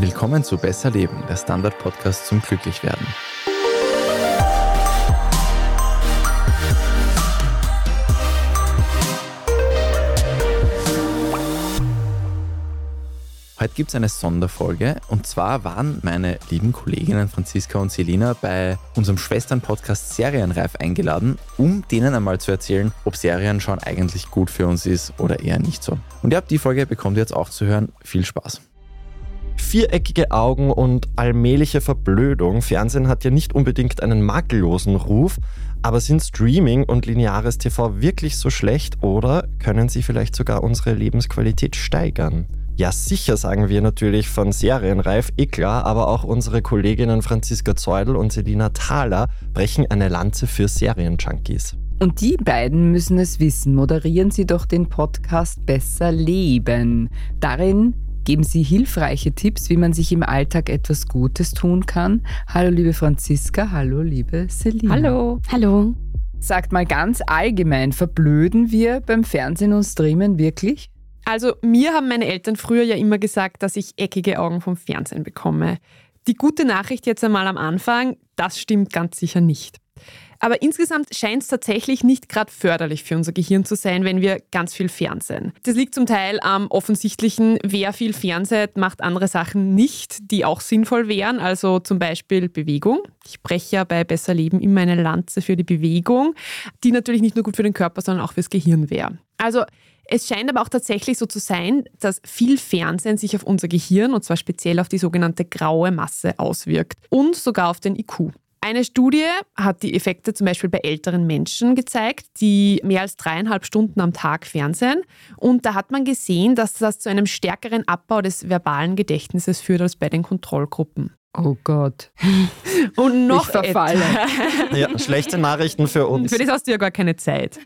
Willkommen zu Besser Leben, der Standard-Podcast zum Glücklichwerden. Heute gibt es eine Sonderfolge und zwar waren meine lieben Kolleginnen Franziska und Selina bei unserem Schwestern-Podcast Serienreif eingeladen, um denen einmal zu erzählen, ob Serienschauen eigentlich gut für uns ist oder eher nicht so. Und ja, die Folge bekommt ihr jetzt auch zu hören. Viel Spaß. Viereckige Augen und allmähliche Verblödung. Fernsehen hat ja nicht unbedingt einen makellosen Ruf, aber sind Streaming und lineares TV wirklich so schlecht oder können sie vielleicht sogar unsere Lebensqualität steigern? Ja, sicher sagen wir natürlich von Serienreif, eh klar, aber auch unsere Kolleginnen Franziska Zeudel und Selina Thaler brechen eine Lanze für Serienjunkies. Und die beiden müssen es wissen. Moderieren Sie doch den Podcast Besser Leben. Darin geben Sie hilfreiche Tipps, wie man sich im Alltag etwas Gutes tun kann. Hallo liebe Franziska, hallo liebe Selina. Hallo. Hallo. Sagt mal ganz allgemein, verblöden wir beim Fernsehen und Streamen wirklich? Also mir haben meine Eltern früher ja immer gesagt, dass ich eckige Augen vom Fernsehen bekomme. Die gute Nachricht jetzt einmal am Anfang, das stimmt ganz sicher nicht. Aber insgesamt scheint es tatsächlich nicht gerade förderlich für unser Gehirn zu sein, wenn wir ganz viel fernsehen. Das liegt zum Teil am offensichtlichen, wer viel fernseht, macht andere Sachen nicht, die auch sinnvoll wären, also zum Beispiel Bewegung. Ich breche ja bei Besser Leben immer eine Lanze für die Bewegung, die natürlich nicht nur gut für den Körper, sondern auch fürs Gehirn wäre. Also es scheint aber auch tatsächlich so zu sein, dass viel Fernsehen sich auf unser Gehirn, und zwar speziell auf die sogenannte graue Masse, auswirkt und sogar auf den IQ. Eine Studie hat die Effekte zum Beispiel bei älteren Menschen gezeigt, die mehr als dreieinhalb Stunden am Tag fernsehen. Und da hat man gesehen, dass das zu einem stärkeren Abbau des verbalen Gedächtnisses führt als bei den Kontrollgruppen. Oh Gott. Und noch ich verfalle. Ja, schlechte Nachrichten für uns. Für das hast du ja gar keine Zeit.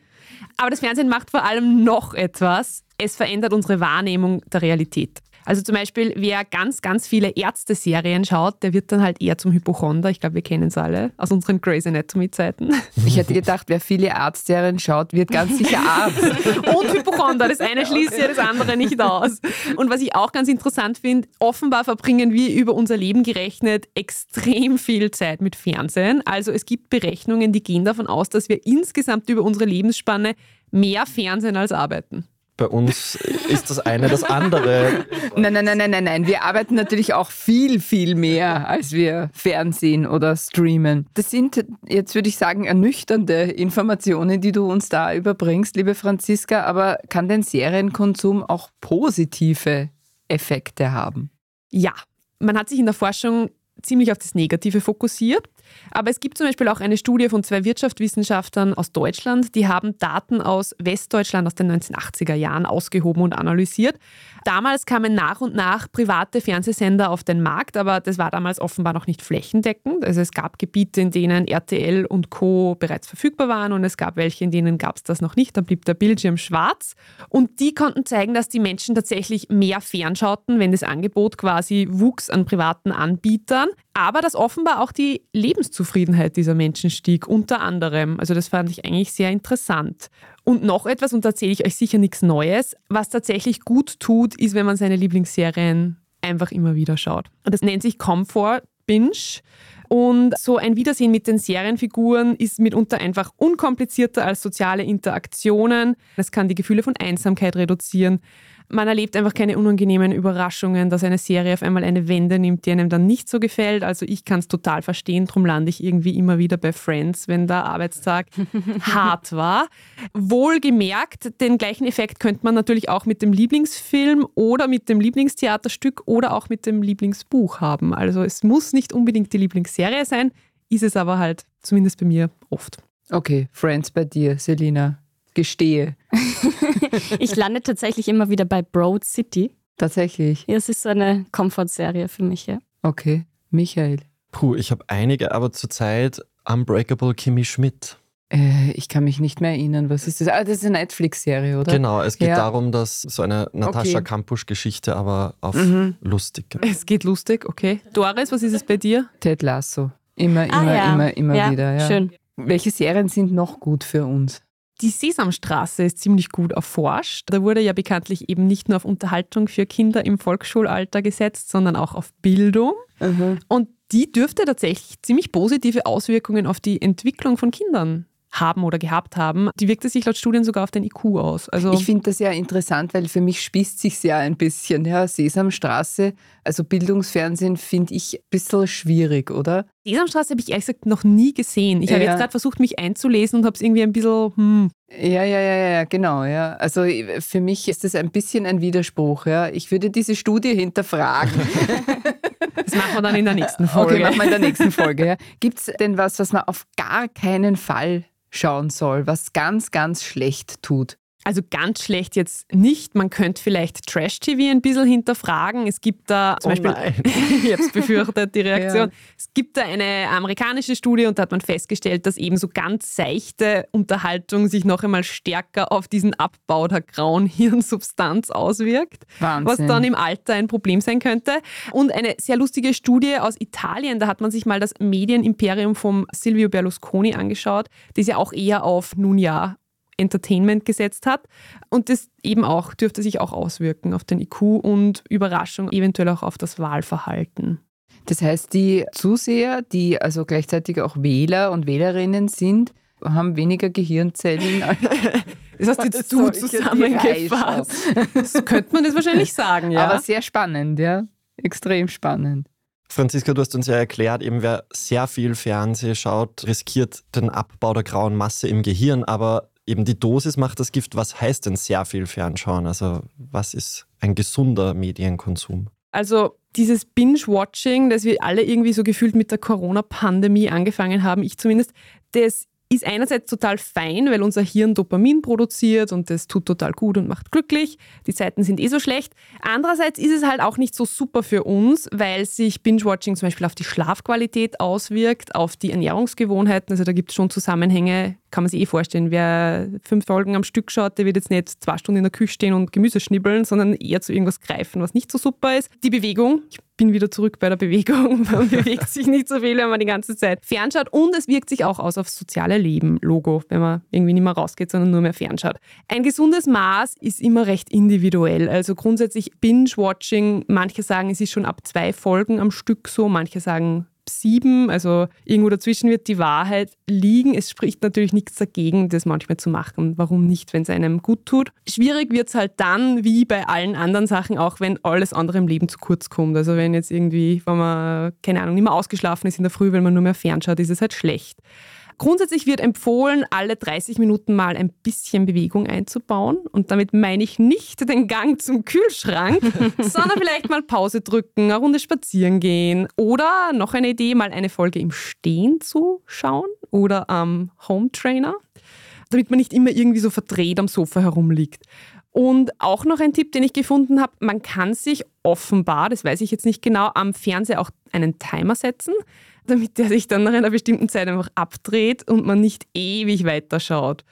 Aber das Fernsehen macht vor allem noch etwas. Es verändert unsere Wahrnehmung der Realität. Also zum Beispiel, wer ganz, ganz viele Ärzte-Serien schaut, der wird dann halt eher zum Hypochonder. Ich glaube, wir kennen es alle aus unseren Grey's Anatomy-Zeiten. Ich hätte gedacht, wer viele Arztserien schaut, wird ganz sicher Arzt. Und Hypochonder. Das eine schließt ja das andere nicht aus. Und was ich auch ganz interessant finde, offenbar verbringen wir über unser Leben gerechnet extrem viel Zeit mit Fernsehen. Also es gibt Berechnungen, die gehen davon aus, dass wir insgesamt über unsere Lebensspanne mehr Fernsehen als arbeiten. Bei uns ist das eine das andere. Nein, nein, nein, nein, nein, nein. Wir arbeiten natürlich auch viel, viel mehr, als wir Fernsehen oder streamen. Das sind, jetzt würde ich sagen, ernüchternde Informationen, die du uns da überbringst, liebe Franziska. Aber kann denn Serienkonsum auch positive Effekte haben? Ja, man hat sich in der Forschung ziemlich auf das Negative fokussiert. Aber es gibt zum Beispiel auch eine Studie von zwei Wirtschaftswissenschaftlern aus Deutschland, die haben Daten aus Westdeutschland aus den 1980er Jahren ausgehoben und analysiert. Damals kamen nach und nach private Fernsehsender auf den Markt, aber das war damals offenbar noch nicht flächendeckend. Also es gab Gebiete, in denen RTL und Co. bereits verfügbar waren und es gab welche, in denen gab es das noch nicht. Da blieb der Bildschirm schwarz. Und die konnten zeigen, dass die Menschen tatsächlich mehr fernschauten, wenn das Angebot quasi wuchs an privaten Anbietern. Aber dass offenbar auch die Lebenszufriedenheit dieser Menschen stieg, unter anderem. Also das fand ich eigentlich sehr interessant. Und noch etwas, und da erzähle ich euch sicher nichts Neues, was tatsächlich gut tut, ist, wenn man seine Lieblingsserien einfach immer wieder schaut. Das nennt sich Comfort Binge. Und so ein Wiedersehen mit den Serienfiguren ist mitunter einfach unkomplizierter als soziale Interaktionen. Es kann die Gefühle von Einsamkeit reduzieren man erlebt einfach keine unangenehmen Überraschungen, dass eine Serie auf einmal eine Wende nimmt, die einem dann nicht so gefällt. Also ich kann es total verstehen, darum lande ich irgendwie immer wieder bei Friends, wenn der Arbeitstag hart war. Wohlgemerkt, den gleichen Effekt könnte man natürlich auch mit dem Lieblingsfilm oder mit dem Lieblingstheaterstück oder auch mit dem Lieblingsbuch haben. Also es muss nicht unbedingt die Lieblingsserie sein, ist es aber halt zumindest bei mir oft. Okay, Friends bei dir, Selina gestehe. ich lande tatsächlich immer wieder bei Broad City. Tatsächlich. Ja, es ist so eine Comfort-Serie für mich, ja. Okay, Michael. Puh, ich habe einige, aber zurzeit Unbreakable Kimmy Schmidt. Äh, ich kann mich nicht mehr erinnern, was ist das? Ah, das ist eine Netflix-Serie, oder? Genau, es geht Ja. darum, dass so eine Natascha Okay. Kampusch-Geschichte, aber auf Mhm. lustig. Es geht lustig, okay. Doris, was ist es bei dir? Ted Lasso. Immer, Ah, immer, ja. immer, immer ja, wieder. Ja. Schön. Welche Serien sind noch gut für uns? Die Sesamstraße ist ziemlich gut erforscht. Da wurde ja bekanntlich eben nicht nur auf Unterhaltung für Kinder im Volksschulalter gesetzt, sondern auch auf Bildung. Mhm. Und die dürfte tatsächlich ziemlich positive Auswirkungen auf die Entwicklung von Kindern haben oder gehabt haben, die wirkte sich laut Studien sogar auf den IQ aus. Also ich finde das ja interessant, weil für mich spießt sich ja ein bisschen. Ja, Sesamstraße, also Bildungsfernsehen finde ich ein bisschen schwierig, oder? Sesamstraße habe ich ehrlich gesagt noch nie gesehen. Ich ja. habe jetzt gerade versucht, mich einzulesen und habe es irgendwie ein bisschen, hm. Ja, ja, ja, ja, genau, ja. Also für mich ist das ein bisschen ein Widerspruch, ja. Ich würde diese Studie hinterfragen. Das machen wir dann in der nächsten Folge. Okay, machen wir in der nächsten Folge. Ja. Gibt es denn was, was man auf gar keinen Fall schauen soll, was ganz, ganz schlecht tut. Also ganz schlecht jetzt nicht. Man könnte vielleicht Trash-TV ein bisschen hinterfragen. Es gibt da zum oh Beispiel, ich habe es befürchtet, die Reaktion. Ja. Es gibt da eine amerikanische Studie und da hat man festgestellt, dass eben so ganz seichte Unterhaltung sich noch einmal stärker auf diesen Abbau der grauen Hirnsubstanz auswirkt. Wahnsinn. Was dann im Alter ein Problem sein könnte. Und eine sehr lustige Studie aus Italien, da hat man sich mal das Medienimperium vom Silvio Berlusconi angeschaut, das ja auch eher auf, nun ja, Entertainment gesetzt hat. Und das eben auch dürfte sich auch auswirken auf den IQ und Überraschung, eventuell auch auf das Wahlverhalten. Das heißt, die Zuseher, die also gleichzeitig auch Wähler und Wählerinnen sind, haben weniger Gehirnzellen. Das hast jetzt du zusammengefasst. Das könnte man das wahrscheinlich sagen, ja. Aber sehr spannend, ja. Extrem spannend. Franziska, du hast uns ja erklärt, eben wer sehr viel Fernseh schaut, riskiert den Abbau der grauen Masse im Gehirn, aber eben die Dosis macht das Gift. Was heißt denn sehr viel Fernschauen? Also was ist ein gesunder Medienkonsum? Also dieses Binge-Watching, das wir alle irgendwie so gefühlt mit der Corona-Pandemie angefangen haben, ich zumindest, das ist einerseits total fein, weil unser Hirn Dopamin produziert und das tut total gut und macht glücklich. Die Zeiten sind eh so schlecht. Andererseits ist es halt auch nicht so super für uns, weil sich Binge-Watching zum Beispiel auf die Schlafqualität auswirkt, auf die Ernährungsgewohnheiten. Also da gibt es schon Zusammenhänge, kann man sich eh vorstellen. Wer fünf Folgen am Stück schaut, der wird jetzt nicht zwei Stunden in der Küche stehen und Gemüse schnibbeln, sondern eher zu irgendwas greifen, was nicht so super ist. Die Bewegung, ich bin wieder zurück bei der Bewegung. Man bewegt sich nicht so viel, wenn man die ganze Zeit fernschaut. Und es wirkt sich auch aus aufs soziale Leben, Logo, wenn man irgendwie nicht mehr rausgeht, sondern nur mehr fernschaut. Ein gesundes Maß ist immer recht individuell. Also grundsätzlich Binge-Watching, manche sagen, es ist schon ab zwei Folgen am Stück so, manche sagen sieben, also irgendwo dazwischen wird die Wahrheit liegen. Es spricht natürlich nichts dagegen, das manchmal zu machen. Warum nicht, wenn es einem gut tut? Schwierig wird es halt dann, wie bei allen anderen Sachen, auch wenn alles andere im Leben zu kurz kommt. Also wenn jetzt irgendwie, wenn man, keine Ahnung, nicht mehr ausgeschlafen ist in der Früh, weil man nur mehr fernschaut, ist es halt schlecht. Grundsätzlich wird empfohlen, alle 30 Minuten mal ein bisschen Bewegung einzubauen. Und damit meine ich nicht den Gang zum Kühlschrank, sondern vielleicht mal Pause drücken, eine Runde spazieren gehen oder noch eine Idee, mal eine Folge im Stehen zu schauen oder am Home Trainer, damit man nicht immer irgendwie so verdreht am Sofa herumliegt. Und auch noch ein Tipp, den ich gefunden habe, man kann sich offenbar, das weiß ich jetzt nicht genau, am Fernseher auch einen Timer setzen damit der sich dann nach einer bestimmten Zeit einfach abdreht und man nicht ewig weiterschaut.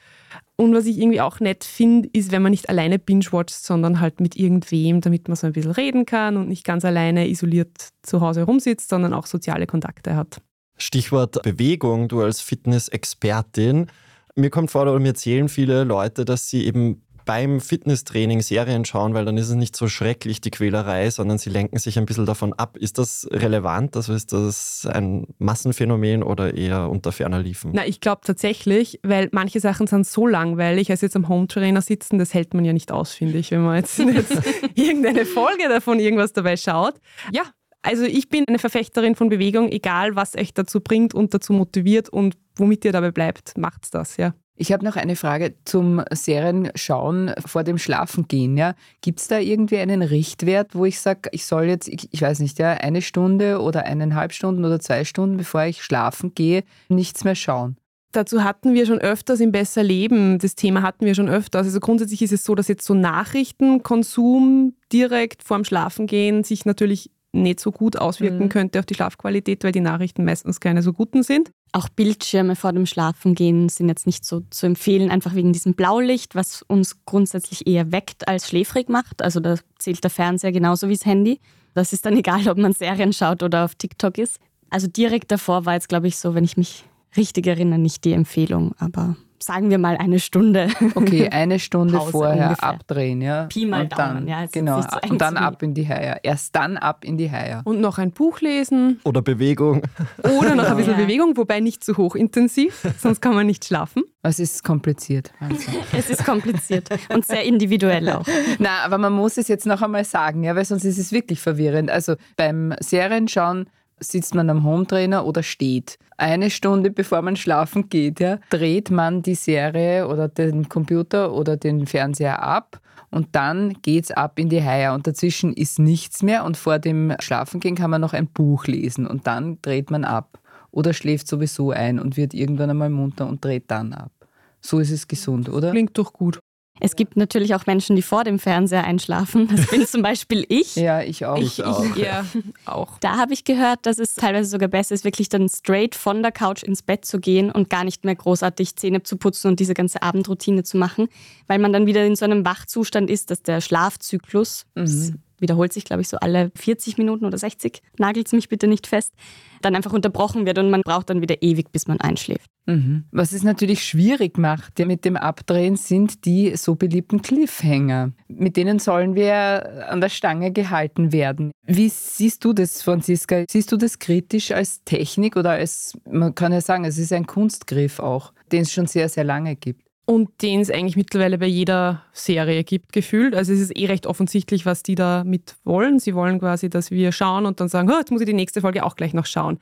Und was ich irgendwie auch nett finde, ist, wenn man nicht alleine binge-watcht, sondern halt mit irgendwem, damit man so ein bisschen reden kann und nicht ganz alleine isoliert zu Hause rumsitzt, sondern auch soziale Kontakte hat. Stichwort Bewegung, du als Fitness-Expertin. Mir kommt vor, oder mir erzählen viele Leute, dass sie eben beim Fitnesstraining Serien schauen, weil dann ist es nicht so schrecklich, die Quälerei, sondern sie lenken sich ein bisschen davon ab. Ist das relevant? Also ist das ein Massenphänomen oder eher unter ferner Liefen? Na, ich glaube tatsächlich, weil manche Sachen sind so langweilig, als jetzt am Home-Trainer sitzen, das hält man ja nicht aus, finde ich, wenn man jetzt, jetzt irgendeine Folge davon irgendwas dabei schaut. Ja, also ich bin eine Verfechterin von Bewegung, egal was euch dazu bringt und dazu motiviert und womit ihr dabei bleibt, macht's das, ja. Ich habe noch eine Frage zum Serienschauen vor dem Schlafengehen. Ja. Gibt es da irgendwie einen Richtwert, wo ich sage, ich soll jetzt, ich, ich, weiß nicht, ja, eine Stunde oder eineinhalb Stunden oder zwei Stunden, bevor ich schlafen gehe, nichts mehr schauen? Dazu hatten wir schon öfters im Besser Leben, das Thema hatten wir schon öfters. Also grundsätzlich ist es so, dass jetzt so Nachrichtenkonsum direkt vorm Schlafengehen sich natürlich nicht so gut auswirken mhm. könnte auf die Schlafqualität, weil die Nachrichten meistens keine so guten sind. Auch Bildschirme vor dem Schlafengehen sind jetzt nicht so zu empfehlen, einfach wegen diesem Blaulicht, was uns grundsätzlich eher weckt als schläfrig macht. Also da zählt der Fernseher genauso wie das Handy. Das ist dann egal, ob man Serien schaut oder auf TikTok ist. Also direkt davor war jetzt, glaube ich, so, wenn ich mich richtig erinnere, nicht die Empfehlung, aber sagen wir mal eine Stunde. Okay, eine Stunde Pause vorher ungefähr. abdrehen, ja. Pi mal und dann, ja, jetzt genau, so und dann ab in die Haie. Erst dann ab in die Haie. Und noch ein Buch lesen Oder Bewegung. oder noch ein bisschen Ja. Bewegung, wobei nicht zu hochintensiv, sonst kann man nicht schlafen. Es ist kompliziert. Wahnsinn. Es ist kompliziert und sehr individuell auch. Na, aber man muss es jetzt noch einmal sagen, ja, weil sonst ist es wirklich verwirrend. Also beim Serienschauen sitzt man am Hometrainer oder steht. Eine Stunde bevor man schlafen geht, ja, dreht man die Serie oder den Computer oder den Fernseher ab und dann geht's ab in die Haie und dazwischen ist nichts mehr und vor dem Schlafengehen kann man noch ein Buch lesen und dann dreht man ab oder schläft sowieso ein und wird irgendwann einmal munter und dreht dann ab. So ist es gesund, oder? Klingt doch gut. Es gibt natürlich auch Menschen, die vor dem Fernseher einschlafen. Das bin zum Beispiel ich. Ja, ich auch. Ich auch. Ja, auch. Da habe ich gehört, dass es teilweise sogar besser ist, wirklich dann straight von der Couch ins Bett zu gehen und gar nicht mehr großartig Zähne zu putzen und diese ganze Abendroutine zu machen, weil man dann wieder in so einem Wachzustand ist, dass der Schlafzyklus, das wiederholt sich, glaube ich, so alle 40 Minuten oder 60, nagelt mich bitte nicht fest, dann einfach unterbrochen wird und man braucht dann wieder ewig, bis man einschläft. Mhm. Was es natürlich schwierig macht mit dem Abdrehen, sind die so beliebten Cliffhanger. Mit denen sollen wir an der Stange gehalten werden. Wie siehst du das, Franziska? Siehst du das kritisch als Technik oder als, man kann ja sagen, es ist ein Kunstgriff auch, den es schon sehr, sehr lange gibt? Und den es eigentlich mittlerweile bei jeder Serie gibt, gefühlt. Also es ist eh recht offensichtlich, was die da mit wollen. Sie wollen quasi, dass wir schauen und dann sagen, oh, jetzt muss ich die nächste Folge auch gleich noch schauen.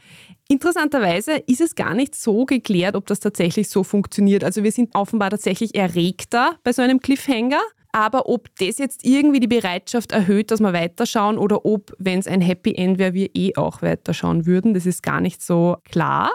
Interessanterweise ist es gar nicht so geklärt, ob das tatsächlich so funktioniert. Also wir sind offenbar tatsächlich erregter bei so einem Cliffhanger. Aber ob das jetzt irgendwie die Bereitschaft erhöht, dass wir weiterschauen oder ob, wenn es ein Happy End wäre, wir eh auch weiterschauen würden, das ist gar nicht so klar.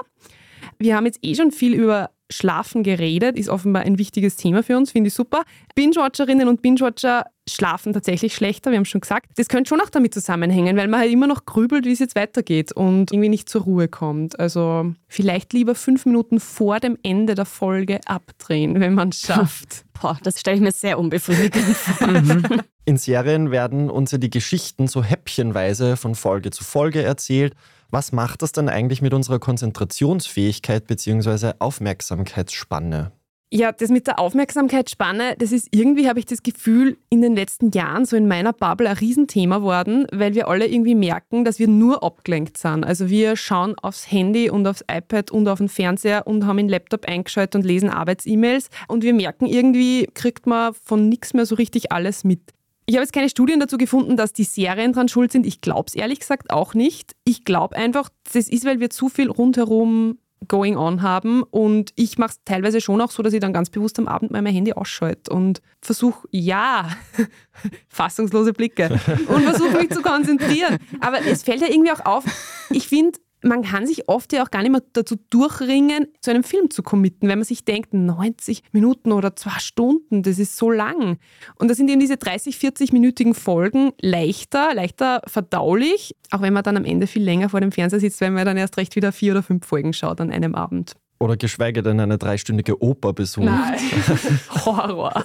Wir haben jetzt eh schon viel über Schlafen geredet, ist offenbar ein wichtiges Thema für uns, finde ich super. Binge-Watcherinnen und Binge-Watcher schlafen tatsächlich schlechter, wir haben schon gesagt. Das könnte schon auch damit zusammenhängen, weil man halt immer noch grübelt, wie es jetzt weitergeht und irgendwie nicht zur Ruhe kommt. Also vielleicht lieber fünf Minuten vor dem Ende der Folge abdrehen, wenn man es schafft. Boah, das stelle ich mir sehr unbefriedigend vor. In Serien werden uns ja die Geschichten so häppchenweise von Folge zu Folge erzählt. Was macht das dann eigentlich mit unserer Konzentrationsfähigkeit bzw. Aufmerksamkeitsspanne? Ja, das mit der Aufmerksamkeitsspanne, das ist irgendwie, habe ich das Gefühl, in den letzten Jahren so in meiner Bubble ein Riesenthema worden, weil wir alle irgendwie merken, dass wir nur abgelenkt sind. Also wir schauen aufs Handy und aufs iPad und auf den Fernseher und haben den Laptop eingeschaltet und lesen Arbeits-E-Mails und wir merken irgendwie, kriegt man von nichts mehr so richtig alles mit. Ich habe jetzt keine Studien dazu gefunden, dass die Serien dran schuld sind. Ich glaube es ehrlich gesagt auch nicht. Ich glaube einfach, das ist, weil wir zu viel rundherum going on haben und ich mache es teilweise schon auch so, dass ich dann ganz bewusst am Abend mal mein Handy ausschalte und versuche, ja, fassungslose Blicke und versuche mich zu konzentrieren. Aber es fällt ja irgendwie auch auf, ich finde, man kann sich oft ja auch gar nicht mehr dazu durchringen, zu einem Film zu committen, wenn man sich denkt, 90 Minuten oder zwei Stunden, das ist so lang. Und da sind eben diese 30, 40-minütigen Folgen leichter, leichter verdaulich, auch wenn man dann am Ende viel länger vor dem Fernseher sitzt, wenn man dann erst recht wieder vier oder fünf Folgen schaut an einem Abend. Oder geschweige denn eine dreistündige Oper besucht. Nein, Horror.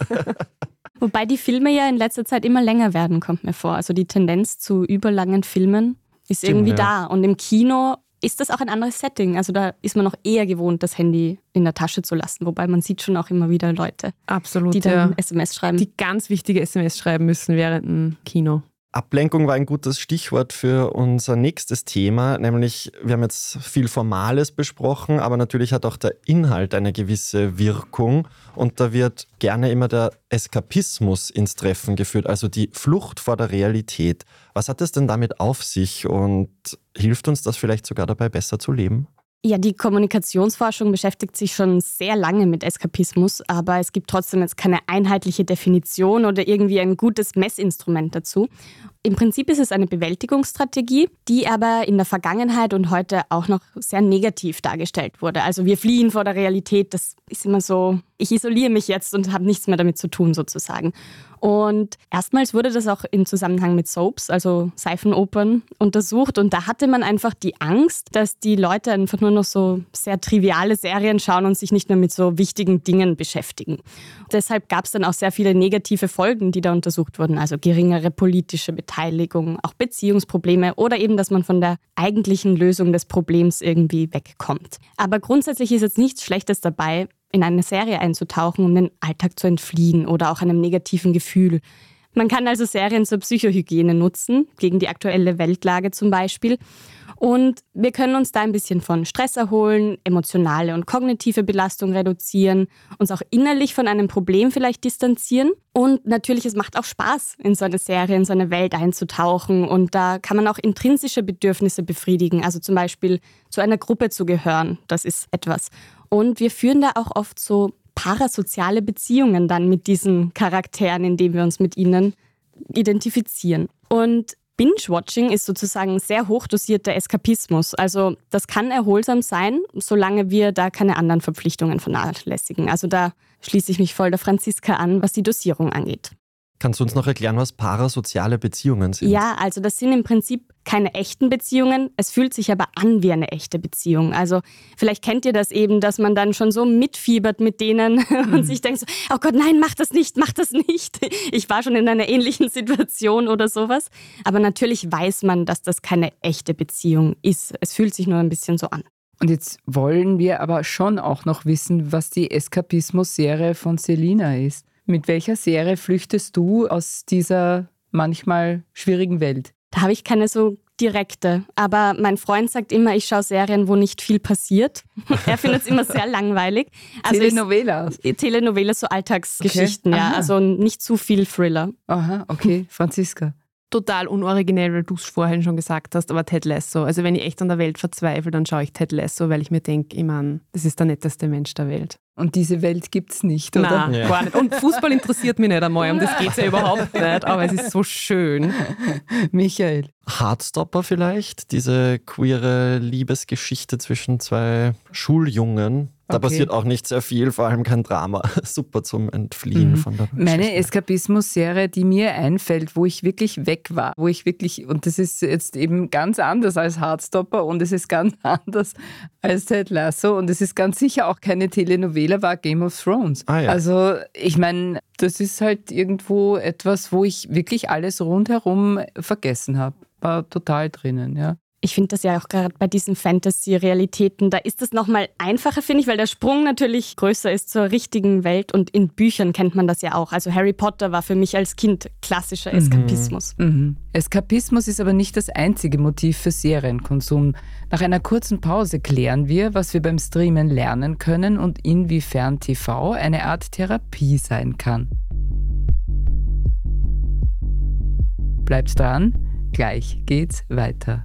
Wobei die Filme ja in letzter Zeit immer länger werden, kommt mir vor. Also die Tendenz zu überlangen Filmen ist Stimmt, irgendwie ja. da. Und im Kino ist das auch ein anderes Setting. Also da ist man noch eher gewohnt, das Handy in der Tasche zu lassen. Wobei man sieht schon auch immer wieder Leute, Absolut, die dann ja. SMS schreiben. Die ganz wichtige SMS schreiben müssen während dem Kino. Ablenkung war ein gutes Stichwort für unser nächstes Thema, nämlich wir haben jetzt viel Formales besprochen, aber natürlich hat auch der Inhalt eine gewisse Wirkung und da wird gerne immer der Eskapismus ins Treffen geführt, also die Flucht vor der Realität. Was hat es denn damit auf sich und hilft uns das vielleicht sogar dabei, besser zu leben? Ja, die Kommunikationsforschung beschäftigt sich schon sehr lange mit Eskapismus, aber es gibt trotzdem jetzt keine einheitliche Definition oder irgendwie ein gutes Messinstrument dazu. Im Prinzip ist es eine Bewältigungsstrategie, die aber in der Vergangenheit und heute auch noch sehr negativ dargestellt wurde. Also wir fliehen vor der Realität, das ist immer so, ich isoliere mich jetzt und habe nichts mehr damit zu tun sozusagen. Und erstmals wurde das auch im Zusammenhang mit Soaps, also Seifenopern, untersucht. Und da hatte man einfach die Angst, dass die Leute einfach nur noch so sehr triviale Serien schauen und sich nicht mehr mit so wichtigen Dingen beschäftigen. Deshalb gab es dann auch sehr viele negative Folgen, die da untersucht wurden. Also geringere politische Beteiligung, auch Beziehungsprobleme oder eben, dass man von der eigentlichen Lösung des Problems irgendwie wegkommt. Aber grundsätzlich ist jetzt nichts Schlechtes dabei, in eine Serie einzutauchen, um den Alltag zu entfliehen oder auch einem negativen Gefühl. Man kann also Serien zur Psychohygiene nutzen, gegen die aktuelle Weltlage zum Beispiel. Und wir können uns da ein bisschen von Stress erholen, emotionale und kognitive Belastung reduzieren, uns auch innerlich von einem Problem vielleicht distanzieren. Und natürlich, es macht auch Spaß, in so eine Serie, in so eine Welt einzutauchen. Und da kann man auch intrinsische Bedürfnisse befriedigen, also zum Beispiel zu einer Gruppe zu gehören. Das ist etwas. Und wir führen da auch oft so parasoziale Beziehungen dann mit diesen Charakteren, indem wir uns mit ihnen identifizieren. Und Binge-Watching ist sozusagen sehr hochdosierter Eskapismus. Also das kann erholsam sein, solange wir da keine anderen Verpflichtungen vernachlässigen. Also da schließe ich mich voll der Franziska an, was die Dosierung angeht. Kannst du uns noch erklären, was parasoziale Beziehungen sind? Ja, also das sind im Prinzip keine echten Beziehungen. Es fühlt sich aber an wie eine echte Beziehung. Also vielleicht kennt ihr das eben, dass man dann schon so mitfiebert mit denen mhm. und sich denkt so, oh Gott, nein, mach das nicht, mach das nicht. Ich war schon in einer ähnlichen Situation oder sowas. Aber natürlich weiß man, dass das keine echte Beziehung ist. Es fühlt sich nur ein bisschen so an. Und jetzt wollen wir aber schon auch noch wissen, was die Eskapismus-Serie von Selina ist. Mit welcher Serie flüchtest du aus dieser manchmal schwierigen Welt? Da habe ich keine so direkte. Aber mein Freund sagt immer, ich schaue Serien, wo nicht viel passiert. er findet es immer sehr langweilig. Also Telenovelas? Telenovelas, so Alltagsgeschichten, okay. ja. Also nicht zu viel Thriller. Aha, okay. Franziska total unoriginell, weil du es vorhin schon gesagt hast, aber Ted Lasso. Also wenn ich echt an der Welt verzweifle, dann schaue ich Ted Lasso, weil ich mir denke, ich meine, das ist der netteste Mensch der Welt. Und diese Welt gibt es nicht, oder? Nein, ja. gar nicht. Und Fußball interessiert mich nicht einmal, um das geht es ja überhaupt nicht, aber es ist so schön. Michael. Hardstopper vielleicht? Diese queere Liebesgeschichte zwischen zwei Schuljungen, da okay. passiert auch nicht sehr viel, vor allem kein Drama. Super zum Entfliehen mhm. von der Meine Eskapismus-Serie, die mir einfällt, wo ich wirklich weg war, wo ich wirklich, und das ist jetzt eben ganz anders als Hardstopper und es ist ganz anders als Ted Lasso und es ist ganz sicher auch keine Telenovela, war Game of Thrones. Ah, ja. Also ich meine, das ist halt irgendwo etwas, wo ich wirklich alles rundherum vergessen habe. War total drinnen, ja ich finde das ja auch gerade bei diesen Fantasy-Realitäten, da ist es nochmal einfacher, finde ich, weil der Sprung natürlich größer ist zur richtigen Welt und in Büchern kennt man das ja auch. Also Harry Potter war für mich als Kind klassischer mhm. Eskapismus. Mhm. Mhm. Eskapismus ist aber nicht das einzige Motiv für Serienkonsum. Nach einer kurzen Pause klären wir, was wir beim Streamen lernen können und inwiefern TV eine Art Therapie sein kann. Bleibt dran, gleich geht's weiter.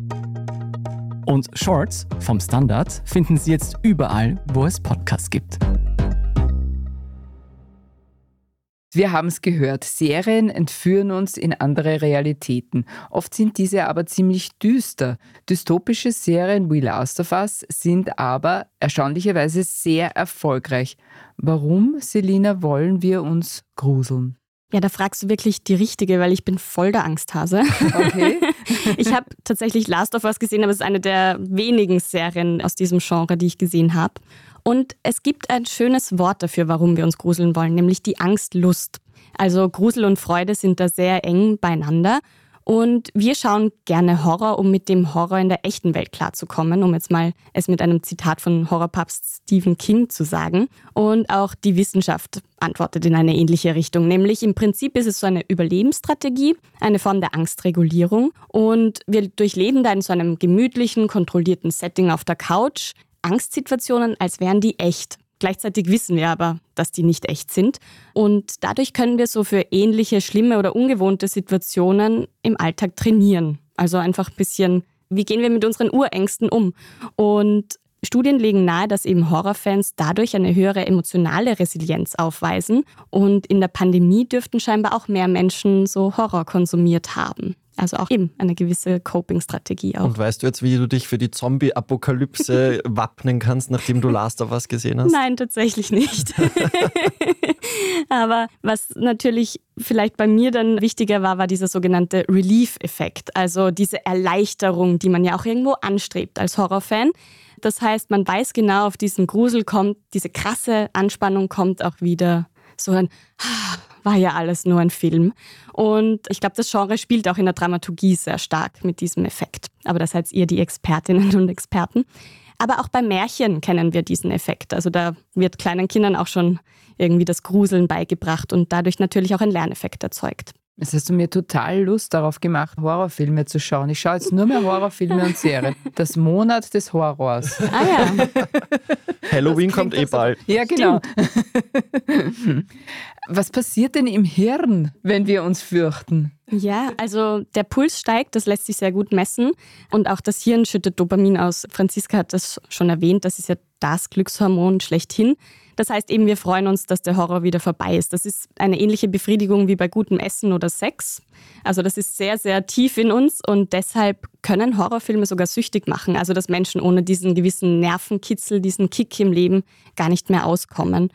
Und Shorts vom Standard finden Sie jetzt überall, wo es Podcasts gibt. Wir haben es gehört, Serien entführen uns in andere Realitäten. Oft sind diese aber ziemlich düster. Dystopische Serien wie Last of Us sind aber erstaunlicherweise sehr erfolgreich. Warum, Selina, wollen wir uns gruseln? Ja, da fragst du wirklich die Richtige, weil ich bin voll der Angsthase. Okay. ich habe tatsächlich Last of Us gesehen, aber es ist eine der wenigen Serien aus diesem Genre, die ich gesehen habe. Und es gibt ein schönes Wort dafür, warum wir uns gruseln wollen, nämlich die Angstlust. Also Grusel und Freude sind da sehr eng beieinander. Und wir schauen gerne Horror, um mit dem Horror in der echten Welt klarzukommen, um jetzt mal es mit einem Zitat von Horrorpapst Stephen King zu sagen. Und auch die Wissenschaft antwortet in eine ähnliche Richtung, nämlich im Prinzip ist es so eine Überlebensstrategie, eine Form der Angstregulierung. Und wir durchleben da in so einem gemütlichen, kontrollierten Setting auf der Couch Angstsituationen, als wären die echt. Gleichzeitig wissen wir aber, dass die nicht echt sind. Und dadurch können wir so für ähnliche, schlimme oder ungewohnte Situationen im Alltag trainieren. Also einfach ein bisschen, wie gehen wir mit unseren Urängsten um? Und Studien legen nahe, dass eben Horrorfans dadurch eine höhere emotionale Resilienz aufweisen. Und in der Pandemie dürften scheinbar auch mehr Menschen so Horror konsumiert haben. Also auch eben eine gewisse Coping-Strategie auch. Und weißt du jetzt, wie du dich für die Zombie-Apokalypse wappnen kannst, nachdem du Last of Us gesehen hast? Nein, tatsächlich nicht. Aber was natürlich vielleicht bei mir dann wichtiger war, war dieser sogenannte Relief-Effekt. Also diese Erleichterung, die man ja auch irgendwo anstrebt als Horrorfan. Das heißt, man weiß genau, auf diesen Grusel kommt, diese krasse Anspannung kommt auch wieder so ein, ah, war ja alles nur ein Film. Und ich glaube, das Genre spielt auch in der Dramaturgie sehr stark mit diesem Effekt. Aber das seid ihr die Expertinnen und Experten. Aber auch bei Märchen kennen wir diesen Effekt. Also da wird kleinen Kindern auch schon irgendwie das Gruseln beigebracht und dadurch natürlich auch ein Lerneffekt erzeugt. Jetzt hast du mir total Lust darauf gemacht, Horrorfilme zu schauen. Ich schaue jetzt nur mehr Horrorfilme und Serien. Das Monat des Horrors. Ah ja. Halloween kommt eh bald. Ja, genau. Was passiert denn im Hirn, wenn wir uns fürchten? Ja, also der Puls steigt, das lässt sich sehr gut messen. Und auch das Hirn schüttet Dopamin aus. Franziska hat das schon erwähnt, das ist ja das Glückshormon schlechthin. Das heißt eben, wir freuen uns, dass der Horror wieder vorbei ist. Das ist eine ähnliche Befriedigung wie bei gutem Essen oder Sex. Also das ist sehr, sehr tief in uns und deshalb können Horrorfilme sogar süchtig machen. Also dass Menschen ohne diesen gewissen Nervenkitzel, diesen Kick im Leben gar nicht mehr auskommen.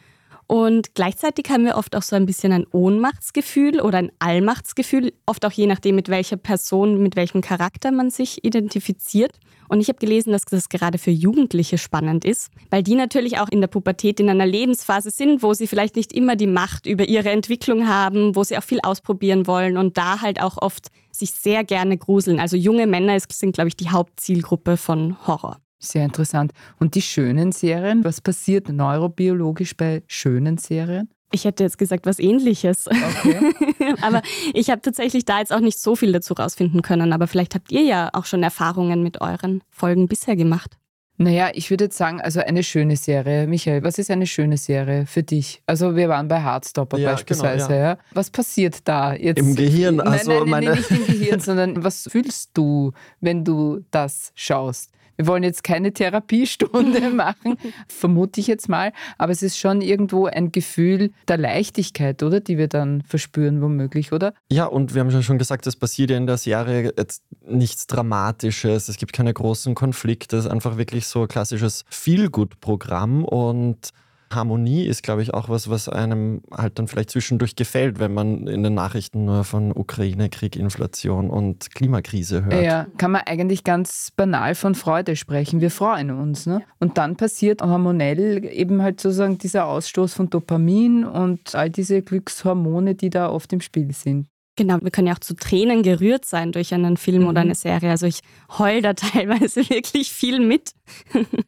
Und gleichzeitig haben wir oft auch so ein bisschen ein Ohnmachtsgefühl oder ein Allmachtsgefühl, oft auch je nachdem, mit welcher Person, mit welchem Charakter man sich identifiziert. Und ich habe gelesen, dass das gerade für Jugendliche spannend ist, weil die natürlich auch in der Pubertät in einer Lebensphase sind, wo sie vielleicht nicht immer die Macht über ihre Entwicklung haben, wo sie auch viel ausprobieren wollen und da halt auch oft sich sehr gerne gruseln. Also junge Männer sind, glaube ich, die Hauptzielgruppe von Horror. Sehr interessant. Und die schönen Serien, was passiert neurobiologisch bei schönen Serien? Ich hätte jetzt gesagt, was ähnliches. Okay. aber ich habe tatsächlich da jetzt auch nicht so viel dazu rausfinden können. Aber vielleicht habt ihr ja auch schon Erfahrungen mit euren Folgen bisher gemacht. Naja, ich würde jetzt sagen, also eine schöne Serie. Michael, was ist eine schöne Serie für dich? Also wir waren bei Hardstopper ja, beispielsweise. Genau, ja. Was passiert da jetzt? Im Gehirn, also nein, nein, meine... nein, nicht im Gehirn, sondern was fühlst du, wenn du das schaust? Wir wollen jetzt keine Therapiestunde machen, vermute ich jetzt mal, aber es ist schon irgendwo ein Gefühl der Leichtigkeit, oder? Die wir dann verspüren, womöglich, oder? Ja, und wir haben ja schon gesagt, es passiert ja in der Serie jetzt nichts Dramatisches, es gibt keine großen Konflikte, es ist einfach wirklich so ein klassisches Feel-Good-Programm und Harmonie ist, glaube ich, auch was, was einem halt dann vielleicht zwischendurch gefällt, wenn man in den Nachrichten nur von Ukraine, Krieg, Inflation und Klimakrise hört. Ja, kann man eigentlich ganz banal von Freude sprechen. Wir freuen uns. Ne? Und dann passiert hormonell eben halt sozusagen dieser Ausstoß von Dopamin und all diese Glückshormone, die da oft im Spiel sind. Genau, wir können ja auch zu Tränen gerührt sein durch einen Film mhm. oder eine Serie. Also ich heul da teilweise wirklich viel mit.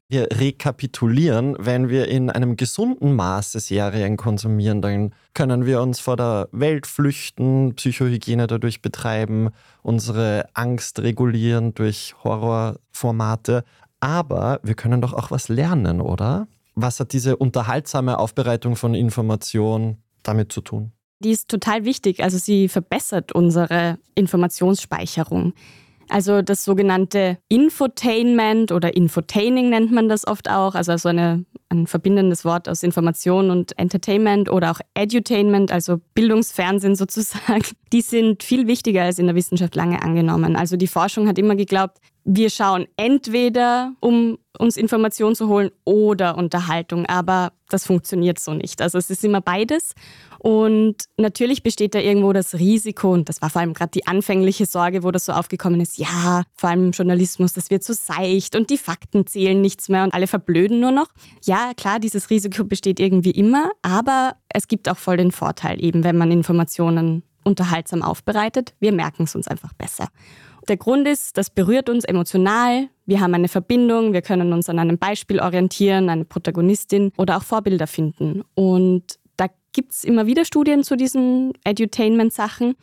wir rekapitulieren, wenn wir in einem gesunden Maße Serien konsumieren, dann können wir uns vor der Welt flüchten, Psychohygiene dadurch betreiben, unsere Angst regulieren durch Horrorformate. Aber wir können doch auch was lernen, oder? Was hat diese unterhaltsame Aufbereitung von Informationen damit zu tun? Die ist total wichtig. Also sie verbessert unsere Informationsspeicherung. Also das sogenannte Infotainment oder Infotaining nennt man das oft auch. Also so eine, ein verbindendes Wort aus Information und Entertainment oder auch Edutainment, also Bildungsfernsehen sozusagen. Die sind viel wichtiger als in der Wissenschaft lange angenommen. Also die Forschung hat immer geglaubt, wir schauen entweder, um uns Informationen zu holen oder Unterhaltung, aber das funktioniert so nicht. Also es ist immer beides. Und natürlich besteht da irgendwo das Risiko, und das war vor allem gerade die anfängliche Sorge, wo das so aufgekommen ist, ja, vor allem im Journalismus, das wird so seicht und die Fakten zählen nichts mehr und alle verblöden nur noch. Ja, klar, dieses Risiko besteht irgendwie immer, aber es gibt auch voll den Vorteil eben, wenn man Informationen unterhaltsam aufbereitet. Wir merken es uns einfach besser. Der Grund ist, das berührt uns emotional. Wir haben eine Verbindung, wir können uns an einem Beispiel orientieren, eine Protagonistin oder auch Vorbilder finden. Und gibt es immer wieder Studien zu diesen Edutainment-Sachen.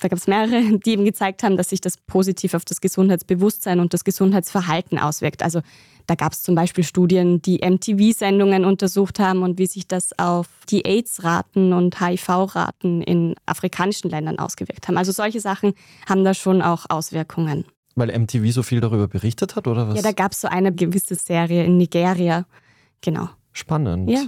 Da gab es mehrere, die eben gezeigt haben, dass sich das positiv auf das Gesundheitsbewusstsein und das Gesundheitsverhalten auswirkt. Also da gab es zum Beispiel Studien, die MTV-Sendungen untersucht haben und wie sich das auf die AIDS-Raten und HIV-Raten in afrikanischen Ländern ausgewirkt haben. Also solche Sachen haben da schon auch Auswirkungen. Weil MTV so viel darüber berichtet hat, oder was? Ja, da gab es so eine gewisse Serie in Nigeria. Genau. Spannend. Ja.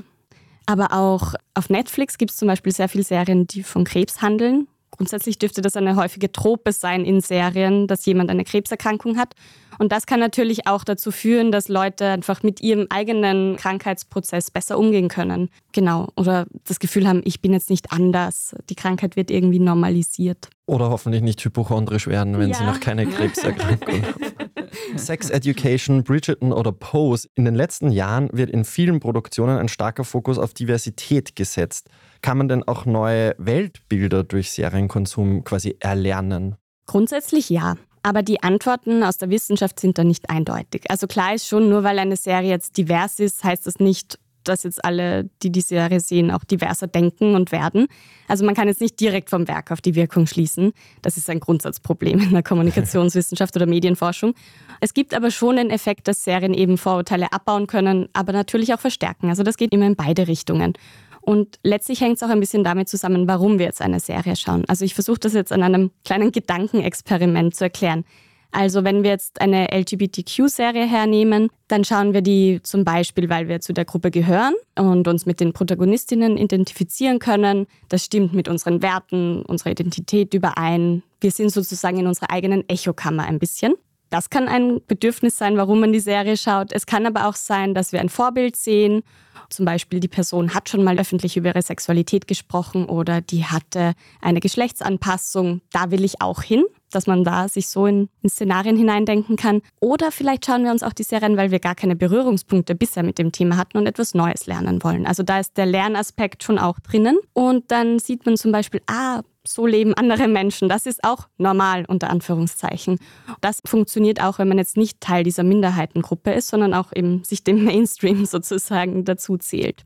Aber auch auf Netflix gibt es zum Beispiel sehr viele Serien, die von Krebs handeln. Grundsätzlich dürfte das eine häufige Trope sein in Serien, dass jemand eine Krebserkrankung hat. Und das kann natürlich auch dazu führen, dass Leute einfach mit ihrem eigenen Krankheitsprozess besser umgehen können. Genau. Oder das Gefühl haben, ich bin jetzt nicht anders. Die Krankheit wird irgendwie normalisiert. Oder hoffentlich nicht hypochondrisch werden, wenn Ja. sie noch keine Krebserkrankung haben. Sex Education, Bridgerton oder Pose. In den letzten Jahren wird in vielen Produktionen ein starker Fokus auf Diversität gesetzt. Kann man denn auch neue Weltbilder durch Serienkonsum quasi erlernen? Grundsätzlich ja. Aber die Antworten aus der Wissenschaft sind da nicht eindeutig. Also klar ist schon, nur weil eine Serie jetzt divers ist, heißt das nicht, dass jetzt alle, die die Serie sehen, auch diverser denken und werden. Also man kann jetzt nicht direkt vom Werk auf die Wirkung schließen. Das ist ein Grundsatzproblem in der Kommunikationswissenschaft oder Medienforschung. Es gibt aber schon den Effekt, dass Serien eben Vorurteile abbauen können, aber natürlich auch verstärken. Also das geht immer in beide Richtungen. Und letztlich hängt es auch ein bisschen damit zusammen, warum wir jetzt eine Serie schauen. Also ich versuche das jetzt an einem kleinen Gedankenexperiment zu erklären. Also wenn wir jetzt eine LGBTQ-Serie hernehmen, dann schauen wir die zum Beispiel, weil wir zu der Gruppe gehören und uns mit den Protagonistinnen identifizieren können. Das stimmt mit unseren Werten, unserer Identität überein. Wir sind sozusagen in unserer eigenen Echokammer ein bisschen. Das kann ein Bedürfnis sein, warum man die Serie schaut. Es kann aber auch sein, dass wir ein Vorbild sehen. Zum Beispiel die Person hat schon mal öffentlich über ihre Sexualität gesprochen oder die hatte eine Geschlechtsanpassung. Da will ich auch hin, dass man da sich so in, in Szenarien hineindenken kann. Oder vielleicht schauen wir uns auch die Serien, weil wir gar keine Berührungspunkte bisher mit dem Thema hatten und etwas Neues lernen wollen. Also da ist der Lernaspekt schon auch drinnen. Und dann sieht man zum Beispiel, ah, so leben andere Menschen. Das ist auch normal unter Anführungszeichen. Das funktioniert auch, wenn man jetzt nicht Teil dieser Minderheitengruppe ist, sondern auch eben sich dem Mainstream sozusagen dazu zählt.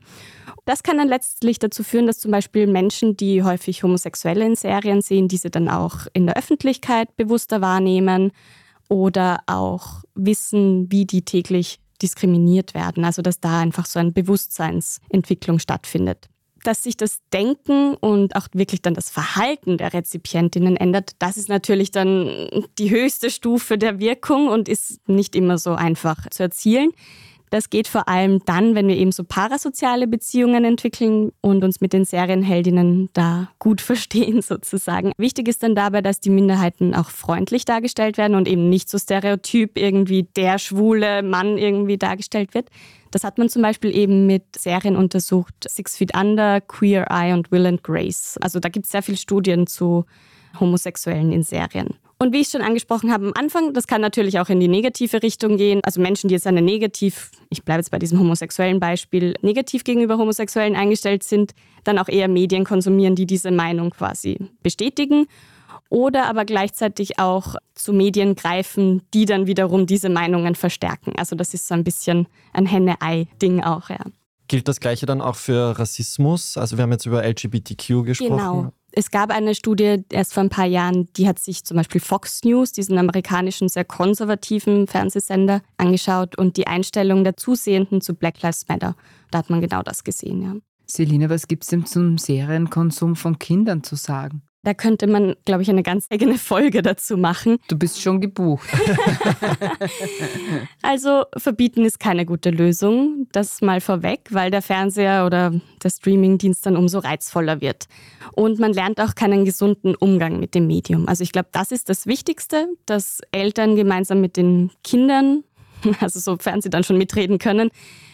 Das kann dann letztlich dazu führen, dass zum Beispiel Menschen, die häufig Homosexuelle in Serien sehen, diese dann auch in der Öffentlichkeit bewusster wahrnehmen oder auch wissen, wie die täglich diskriminiert werden. Also dass da einfach so eine Bewusstseinsentwicklung stattfindet dass sich das Denken und auch wirklich dann das Verhalten der Rezipientinnen ändert, das ist natürlich dann die höchste Stufe der Wirkung und ist nicht immer so einfach zu erzielen. Das geht vor allem dann, wenn wir eben so parasoziale Beziehungen entwickeln und uns mit den Serienheldinnen da gut verstehen sozusagen. Wichtig ist dann dabei, dass die Minderheiten auch freundlich dargestellt werden und eben nicht so stereotyp irgendwie der schwule Mann irgendwie dargestellt wird. Das hat man zum Beispiel eben mit Serien untersucht, Six Feet Under, Queer Eye und Will and Grace. Also da gibt es sehr viele Studien zu Homosexuellen in Serien. Und wie ich schon angesprochen habe am Anfang, das kann natürlich auch in die negative Richtung gehen. Also Menschen, die jetzt eine negativ, ich bleibe jetzt bei diesem homosexuellen Beispiel, negativ gegenüber Homosexuellen eingestellt sind, dann auch eher Medien konsumieren, die diese Meinung quasi bestätigen. Oder aber gleichzeitig auch zu Medien greifen, die dann wiederum diese Meinungen verstärken. Also das ist so ein bisschen ein Henne-Ei-Ding auch, ja. Gilt das Gleiche dann auch für Rassismus? Also wir haben jetzt über LGBTQ gesprochen. Genau. Es gab eine Studie erst vor ein paar Jahren, die hat sich zum Beispiel Fox News, diesen amerikanischen sehr konservativen Fernsehsender, angeschaut und die Einstellung der Zusehenden zu Black Lives Matter. Da hat man genau das gesehen, ja. Selina, was gibt es denn zum Serienkonsum von Kindern zu sagen? Da könnte man, glaube ich, eine ganz eigene Folge dazu machen. Du bist schon gebucht. Also verbieten ist keine gute Lösung, das mal vorweg, weil der Fernseher oder der Streamingdienst dann umso reizvoller wird. Und man lernt auch keinen gesunden Umgang mit dem Medium. Also ich glaube, das ist das Wichtigste, dass Eltern gemeinsam mit den Kindern, also sofern sie dann schon mitreden können,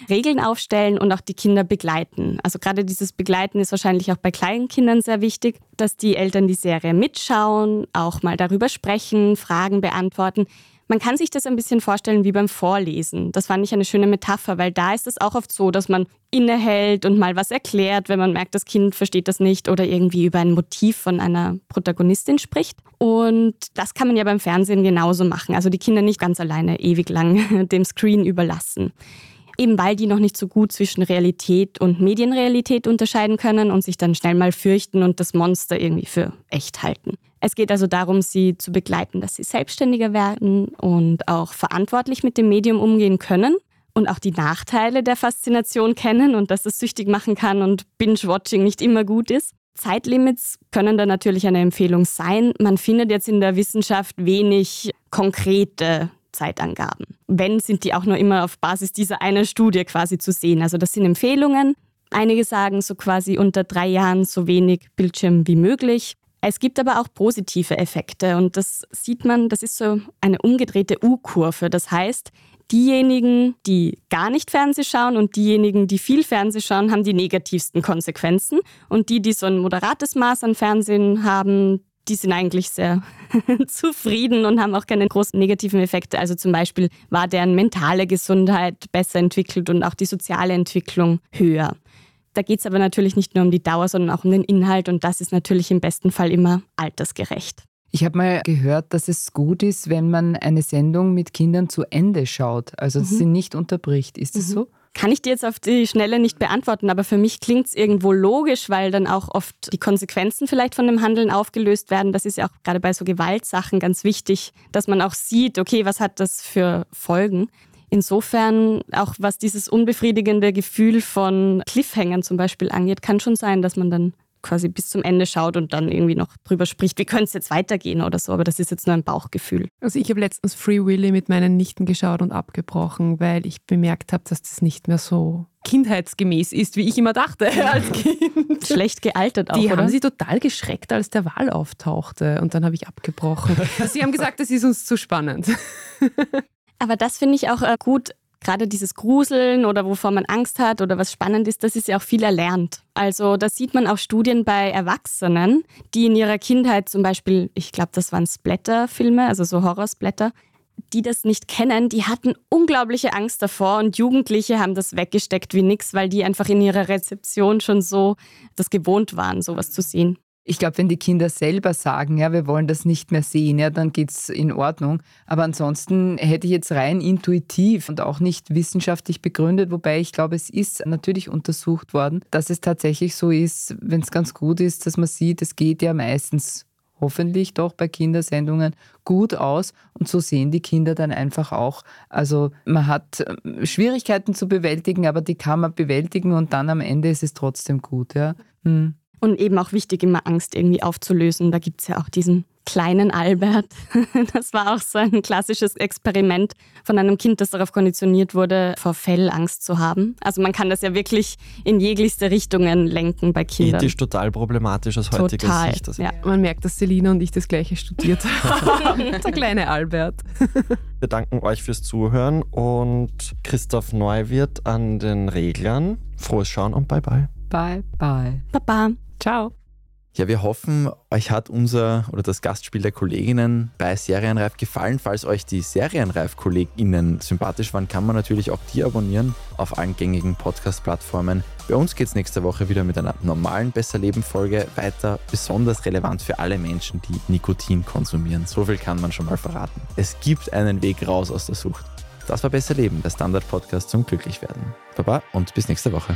Regeln aufstellen und auch die Kinder begleiten. Also gerade dieses Begleiten ist wahrscheinlich auch bei kleinen Kindern sehr wichtig, dass die Eltern die Serie mitschauen, auch mal darüber sprechen, Fragen beantworten. Man kann sich das ein bisschen vorstellen wie beim Vorlesen. Das fand ich eine schöne Metapher, weil da ist es auch oft so, dass man innehält und mal was erklärt, wenn man merkt, das Kind versteht das nicht oder irgendwie über ein Motiv von einer Protagonistin spricht. Und das kann man ja beim Fernsehen genauso machen. Also die Kinder nicht ganz alleine ewig lang dem Screen überlassen. Eben weil die noch nicht so gut zwischen Realität und Medienrealität unterscheiden können und sich dann schnell mal fürchten und das Monster irgendwie für echt halten. Es geht also darum, sie zu begleiten, dass sie selbstständiger werden und auch verantwortlich mit dem Medium umgehen können und auch die Nachteile der Faszination kennen und dass es süchtig machen kann und Binge-Watching nicht immer gut ist. Zeitlimits können da natürlich eine Empfehlung sein. Man findet jetzt in der Wissenschaft wenig konkrete Zeitangaben. Wenn, sind die auch nur immer auf Basis dieser einer Studie quasi zu sehen. Also das sind Empfehlungen. Einige sagen so quasi unter drei Jahren so wenig Bildschirm wie möglich. Es gibt aber auch positive Effekte und das sieht man, das ist so eine umgedrehte U-Kurve. Das heißt, diejenigen, die gar nicht Fernseh schauen und diejenigen, die viel Fernseh schauen, haben die negativsten Konsequenzen. Und die, die so ein moderates Maß an Fernsehen haben, die sind eigentlich sehr zufrieden und haben auch keine großen negativen Effekte. Also zum Beispiel war deren mentale Gesundheit besser entwickelt und auch die soziale Entwicklung höher. Da geht es aber natürlich nicht nur um die Dauer, sondern auch um den Inhalt und das ist natürlich im besten Fall immer altersgerecht. Ich habe mal gehört, dass es gut ist, wenn man eine Sendung mit Kindern zu Ende schaut, also mhm. sie nicht unterbricht. Ist das mhm. so? Kann ich dir jetzt auf die Schnelle nicht beantworten, aber für mich klingt es irgendwo logisch, weil dann auch oft die Konsequenzen vielleicht von dem Handeln aufgelöst werden. Das ist ja auch gerade bei so Gewaltsachen ganz wichtig, dass man auch sieht, okay, was hat das für Folgen. Insofern, auch was dieses unbefriedigende Gefühl von Cliffhangern zum Beispiel angeht, kann schon sein, dass man dann quasi bis zum Ende schaut und dann irgendwie noch drüber spricht, wie könnte es jetzt weitergehen oder so. Aber das ist jetzt nur ein Bauchgefühl. Also ich habe letztens Free Willy mit meinen Nichten geschaut und abgebrochen, weil ich bemerkt habe, dass das nicht mehr so kindheitsgemäß ist, wie ich immer dachte als Kind. Schlecht gealtert auch, Die oder? haben sie total geschreckt, als der Wal auftauchte und dann habe ich abgebrochen. sie haben gesagt, das ist uns zu spannend. Aber das finde ich auch äh, gut, gerade dieses Gruseln oder wovor man Angst hat oder was spannend ist, das ist ja auch viel erlernt. Also da sieht man auch Studien bei Erwachsenen, die in ihrer Kindheit zum Beispiel, ich glaube, das waren Splatter-Filme, also so Horrorsplatter, die das nicht kennen, die hatten unglaubliche Angst davor und Jugendliche haben das weggesteckt wie nix, weil die einfach in ihrer Rezeption schon so das gewohnt waren, sowas zu sehen. Ich glaube, wenn die Kinder selber sagen, ja, wir wollen das nicht mehr sehen, ja, dann geht es in Ordnung. Aber ansonsten hätte ich jetzt rein intuitiv und auch nicht wissenschaftlich begründet, wobei ich glaube, es ist natürlich untersucht worden, dass es tatsächlich so ist, wenn es ganz gut ist, dass man sieht, es geht ja meistens hoffentlich doch bei Kindersendungen gut aus und so sehen die Kinder dann einfach auch. Also man hat äh, Schwierigkeiten zu bewältigen, aber die kann man bewältigen und dann am Ende ist es trotzdem gut. Ja. Hm. Und eben auch wichtig, immer Angst irgendwie aufzulösen. Da gibt es ja auch diesen kleinen Albert. Das war auch so ein klassisches Experiment von einem Kind, das darauf konditioniert wurde, vor Fellangst zu haben. Also man kann das ja wirklich in jeglichste Richtungen lenken bei Kindern. Ethisch total problematisch aus heutiger total, Sicht. Also ja. Man merkt, dass Selina und ich das gleiche studiert haben. Der kleine Albert. Wir danken euch fürs Zuhören und Christoph Neuwirth an den Reglern. Frohes Schauen und bye bye. Bye, bye. Baba. Ciao. Ja, wir hoffen, euch hat unser oder das Gastspiel der Kolleginnen bei Serienreif gefallen. Falls euch die Serienreif-KollegInnen sympathisch waren, kann man natürlich auch die abonnieren auf allen gängigen Podcast-Plattformen. Bei uns geht es nächste Woche wieder mit einer normalen Besser-Leben-Folge weiter, besonders relevant für alle Menschen, die Nikotin konsumieren. So viel kann man schon mal verraten. Es gibt einen Weg raus aus der Sucht. Das war Besser Leben, der Standard-Podcast zum Glücklichwerden. Baba und bis nächste Woche.